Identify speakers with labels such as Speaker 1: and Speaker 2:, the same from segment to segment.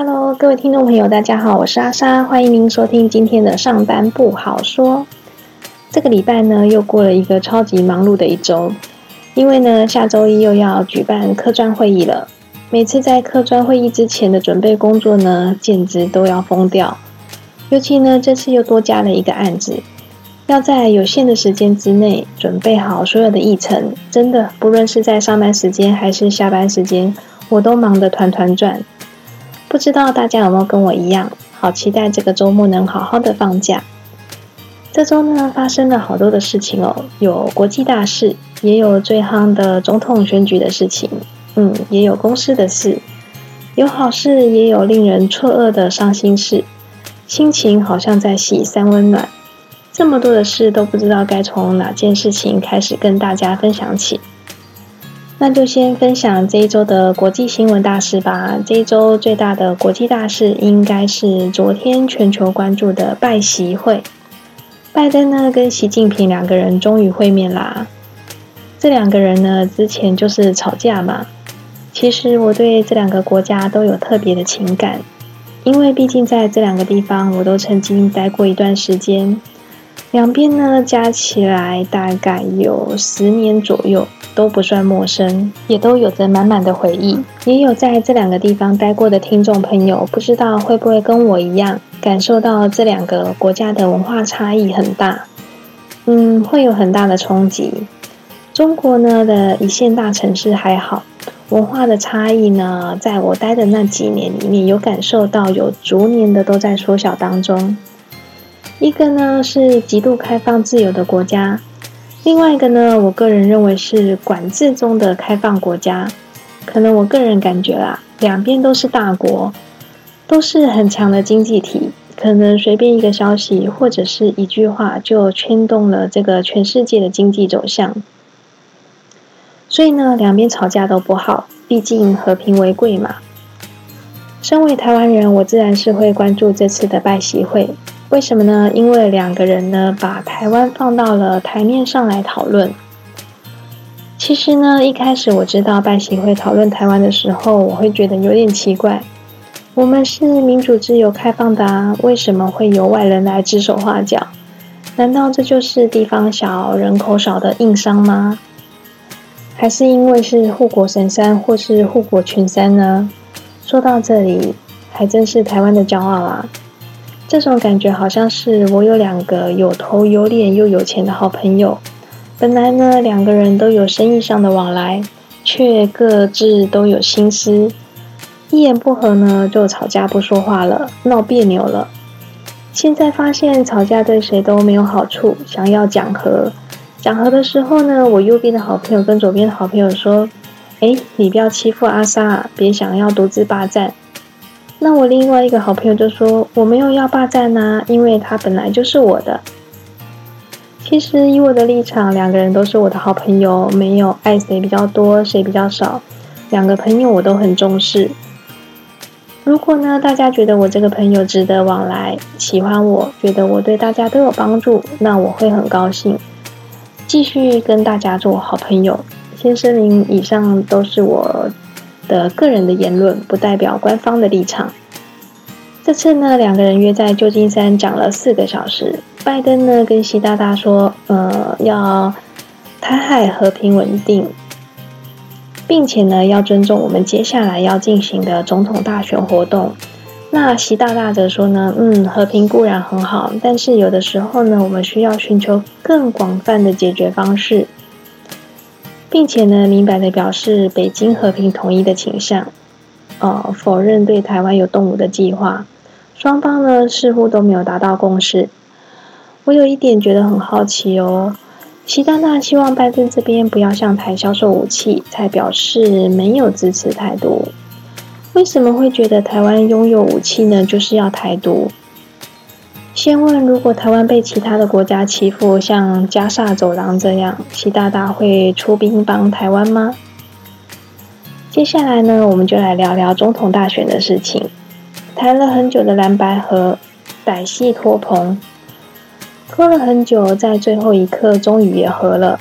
Speaker 1: Hello，各位听众朋友，大家好，我是阿莎，欢迎您收听今天的上班不好说。这个礼拜呢，又过了一个超级忙碌的一周，因为呢，下周一又要举办科专会议了。每次在科专会议之前的准备工作呢，简直都要疯掉。尤其呢，这次又多加了一个案子，要在有限的时间之内准备好所有的议程，真的不论是在上班时间还是下班时间，我都忙得团团转。不知道大家有没有跟我一样，好期待这个周末能好好的放假。这周呢，发生了好多的事情哦，有国际大事，也有最夯的总统选举的事情，嗯，也有公司的事，有好事，也有令人错愕的伤心事。心情好像在洗三温暖，这么多的事都不知道该从哪件事情开始跟大家分享起。那就先分享这一周的国际新闻大事吧。这一周最大的国际大事应该是昨天全球关注的拜习会。拜登呢跟习近平两个人终于会面啦。这两个人呢之前就是吵架嘛。其实我对这两个国家都有特别的情感。因为毕竟在这两个地方，我都曾经待过一段时间，两边呢加起来大概有十年左右，都不算陌生，也都有着满满的回忆。也有在这两个地方待过的听众朋友，不知道会不会跟我一样，感受到这两个国家的文化差异很大，嗯，会有很大的冲击。中国呢的一线大城市还好。文化的差异呢，在我待的那几年里面，有感受到有逐年的都在缩小当中。一个呢是极度开放自由的国家，另外一个呢，我个人认为是管制中的开放国家。可能我个人感觉啦，两边都是大国，都是很强的经济体，可能随便一个消息或者是一句话，就牵动了这个全世界的经济走向。所以呢，两边吵架都不好，毕竟和平为贵嘛。身为台湾人，我自然是会关注这次的拜习会。为什么呢？因为两个人呢，把台湾放到了台面上来讨论。其实呢，一开始我知道拜习会讨论台湾的时候，我会觉得有点奇怪。我们是民主、自由、开放的啊，为什么会由外人来指手画脚？难道这就是地方小、人口少的硬伤吗？还是因为是护国神山或是护国群山呢？说到这里，还真是台湾的骄傲啊！这种感觉好像是我有两个有头有脸又有钱的好朋友，本来呢两个人都有生意上的往来，却各自都有心思，一言不合呢就吵架不说话了，闹别扭了。现在发现吵架对谁都没有好处，想要讲和。讲和的时候呢，我右边的好朋友跟左边的好朋友说：“哎，你不要欺负阿莎，别想要独自霸占。”那我另外一个好朋友就说：“我没有要霸占呐，因为他本来就是我的。”其实以我的立场，两个人都是我的好朋友，没有爱谁比较多，谁比较少。两个朋友我都很重视。如果呢，大家觉得我这个朋友值得往来，喜欢我，觉得我对大家都有帮助，那我会很高兴。继续跟大家做好朋友。先声明，以上都是我的个人的言论，不代表官方的立场。这次呢，两个人约在旧金山讲了四个小时。拜登呢跟习大大说，呃，要台海和平稳定，并且呢要尊重我们接下来要进行的总统大选活动。那习大大则说呢，嗯，和平固然很好，但是有的时候呢，我们需要寻求更广泛的解决方式，并且呢，明白的表示北京和平统一的倾向，呃，否认对台湾有动武的计划。双方呢，似乎都没有达到共识。我有一点觉得很好奇哦，习大大希望拜登这边不要向台销售武器，才表示没有支持台独。为什么会觉得台湾拥有武器呢？就是要台独。先问，如果台湾被其他的国家欺负，像加沙走廊这样，习大大会出兵帮台湾吗？接下来呢，我们就来聊聊总统大选的事情。谈了很久的蓝白河，歹戏拖棚，拖了很久，在最后一刻终于也合了。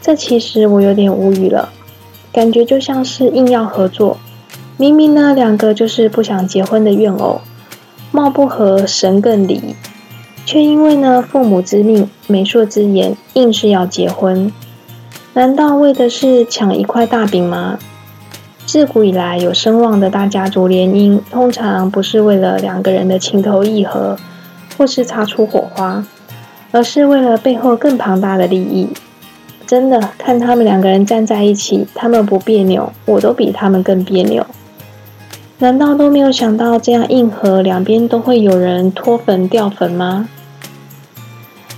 Speaker 1: 这其实我有点无语了，感觉就像是硬要合作。明明呢两个就是不想结婚的怨偶，貌不合神更离，却因为呢父母之命、媒妁之言，硬是要结婚。难道为的是抢一块大饼吗？自古以来有声望的大家族联姻，通常不是为了两个人的情投意合，或是擦出火花，而是为了背后更庞大的利益。真的看他们两个人站在一起，他们不别扭，我都比他们更别扭。难道都没有想到这样硬核，两边都会有人脱粉掉粉吗？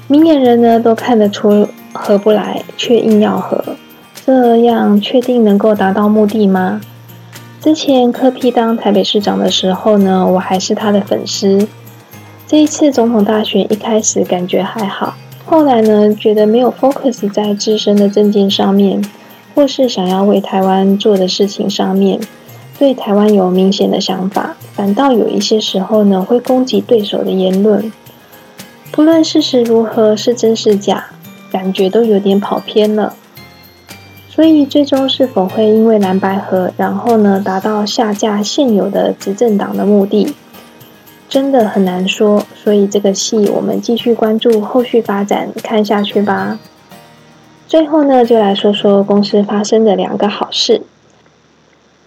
Speaker 1: 明眼人呢都看得出合不来，却硬要合，这样确定能够达到目的吗？之前柯批当台北市长的时候呢，我还是他的粉丝。这一次总统大选一开始感觉还好，后来呢觉得没有 focus 在自身的政见上面，或是想要为台湾做的事情上面。对台湾有明显的想法，反倒有一些时候呢会攻击对手的言论。不论事实如何是真是假，感觉都有点跑偏了。所以最终是否会因为蓝白合，然后呢达到下架现有的执政党的目的，真的很难说。所以这个戏我们继续关注后续发展，看下去吧。最后呢，就来说说公司发生的两个好事。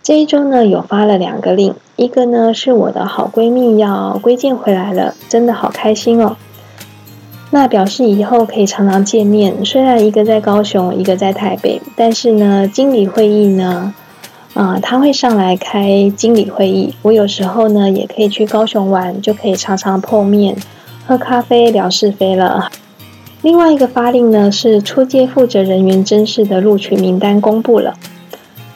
Speaker 1: 这一周呢，有发了两个令，一个呢是我的好闺蜜要归建回来了，真的好开心哦。那表示以后可以常常见面，虽然一个在高雄，一个在台北，但是呢，经理会议呢，啊，他会上来开经理会议，我有时候呢也可以去高雄玩，就可以常常碰面，喝咖啡聊是非了。另外一个发令呢，是出街负责人员甄试的录取名单公布了。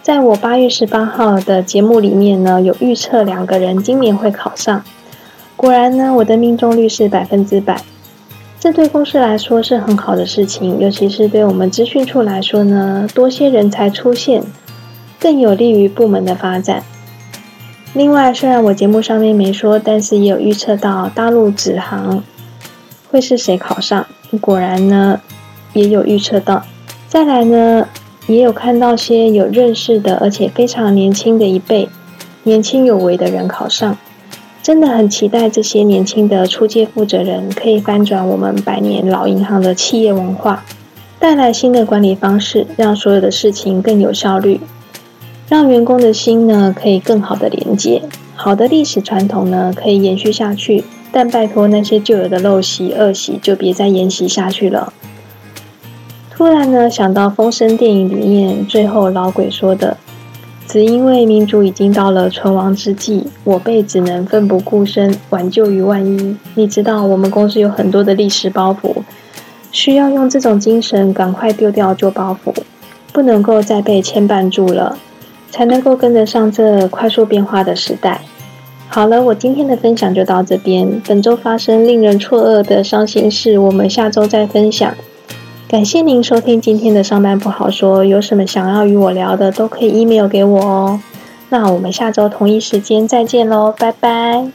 Speaker 1: 在我八月十八号的节目里面呢，有预测两个人今年会考上。果然呢，我的命中率是百分之百。这对公司来说是很好的事情，尤其是对我们资讯处来说呢，多些人才出现，更有利于部门的发展。另外，虽然我节目上面没说，但是也有预测到大陆纸行会是谁考上。果然呢，也有预测到。再来呢。也有看到些有认识的，而且非常年轻的一辈，年轻有为的人考上，真的很期待这些年轻的出界负责人可以翻转我们百年老银行的企业文化，带来新的管理方式，让所有的事情更有效率，让员工的心呢可以更好的连接，好的历史传统呢可以延续下去，但拜托那些旧有的陋习恶习就别再沿袭下去了。突然呢，想到《风声》电影里面最后老鬼说的：“只因为民主已经到了存亡之际，我辈只能奋不顾身挽救于万一。”你知道，我们公司有很多的历史包袱，需要用这种精神赶快丢掉旧包袱，不能够再被牵绊住了，才能够跟得上这快速变化的时代。好了，我今天的分享就到这边。本周发生令人错愕的伤心事，我们下周再分享。感谢您收听今天的上班不好说，有什么想要与我聊的，都可以 email 给我哦。那我们下周同一时间再见喽，拜拜。